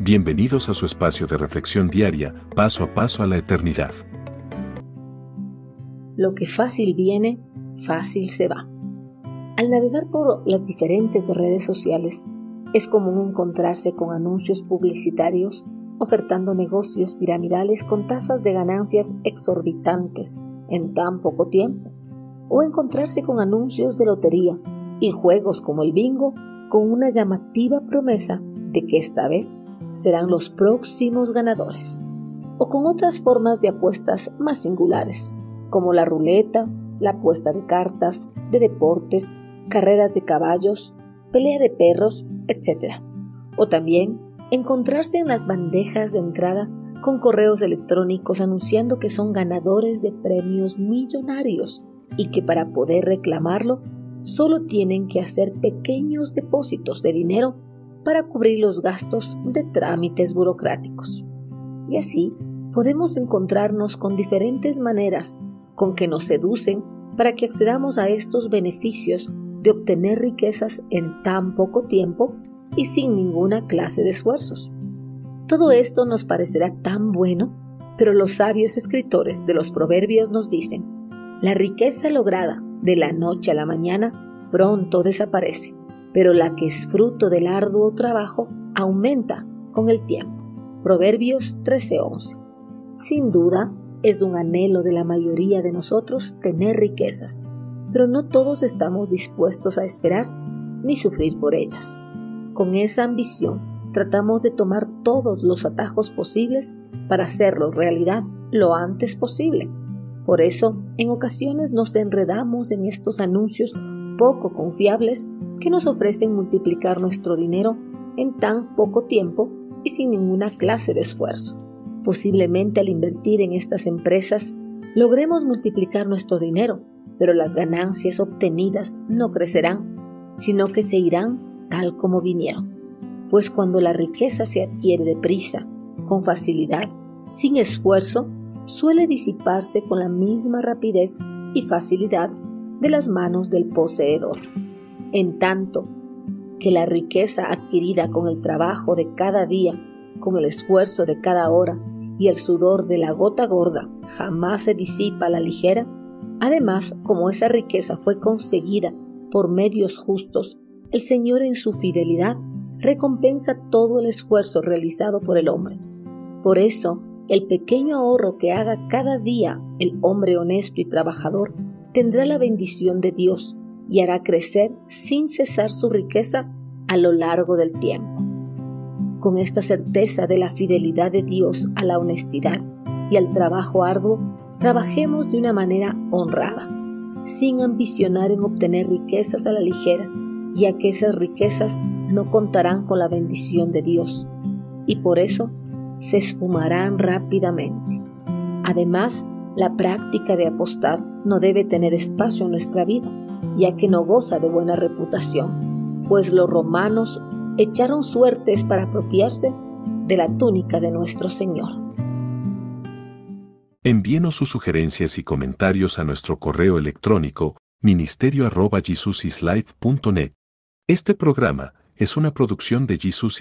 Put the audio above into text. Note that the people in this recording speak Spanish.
Bienvenidos a su espacio de reflexión diaria, paso a paso a la eternidad. Lo que fácil viene, fácil se va. Al navegar por las diferentes redes sociales, es común encontrarse con anuncios publicitarios ofertando negocios piramidales con tasas de ganancias exorbitantes en tan poco tiempo, o encontrarse con anuncios de lotería y juegos como el bingo con una llamativa promesa de que esta vez serán los próximos ganadores, o con otras formas de apuestas más singulares, como la ruleta, la apuesta de cartas, de deportes, carreras de caballos, pelea de perros, etc. O también encontrarse en las bandejas de entrada con correos electrónicos anunciando que son ganadores de premios millonarios y que para poder reclamarlo solo tienen que hacer pequeños depósitos de dinero para cubrir los gastos de trámites burocráticos. Y así podemos encontrarnos con diferentes maneras con que nos seducen para que accedamos a estos beneficios de obtener riquezas en tan poco tiempo y sin ninguna clase de esfuerzos. Todo esto nos parecerá tan bueno, pero los sabios escritores de los proverbios nos dicen, la riqueza lograda de la noche a la mañana pronto desaparece, pero la que es fruto del arduo trabajo aumenta con el tiempo. Proverbios 13:11. Sin duda, es un anhelo de la mayoría de nosotros tener riquezas, pero no todos estamos dispuestos a esperar ni sufrir por ellas. Con esa ambición, tratamos de tomar todos los atajos posibles para hacerlos realidad lo antes posible. Por eso, en ocasiones nos enredamos en estos anuncios poco confiables que nos ofrecen multiplicar nuestro dinero en tan poco tiempo y sin ninguna clase de esfuerzo. Posiblemente al invertir en estas empresas logremos multiplicar nuestro dinero, pero las ganancias obtenidas no crecerán, sino que se irán tal como vinieron. Pues cuando la riqueza se adquiere deprisa, con facilidad, sin esfuerzo, suele disiparse con la misma rapidez y facilidad de las manos del poseedor. En tanto que la riqueza adquirida con el trabajo de cada día, con el esfuerzo de cada hora y el sudor de la gota gorda jamás se disipa a la ligera, además como esa riqueza fue conseguida por medios justos el Señor en su fidelidad recompensa todo el esfuerzo realizado por el hombre. Por eso, el pequeño ahorro que haga cada día el hombre honesto y trabajador tendrá la bendición de Dios y hará crecer sin cesar su riqueza a lo largo del tiempo. Con esta certeza de la fidelidad de Dios a la honestidad y al trabajo arduo, trabajemos de una manera honrada, sin ambicionar en obtener riquezas a la ligera, ya que esas riquezas no contarán con la bendición de Dios y por eso se esfumarán rápidamente. Además, la práctica de apostar no debe tener espacio en nuestra vida, ya que no goza de buena reputación, pues los romanos echaron suertes para apropiarse de la túnica de nuestro Señor. Envíenos sus sugerencias y comentarios a nuestro correo electrónico ministerio.jesusislife.net. Este programa es una producción de Jesus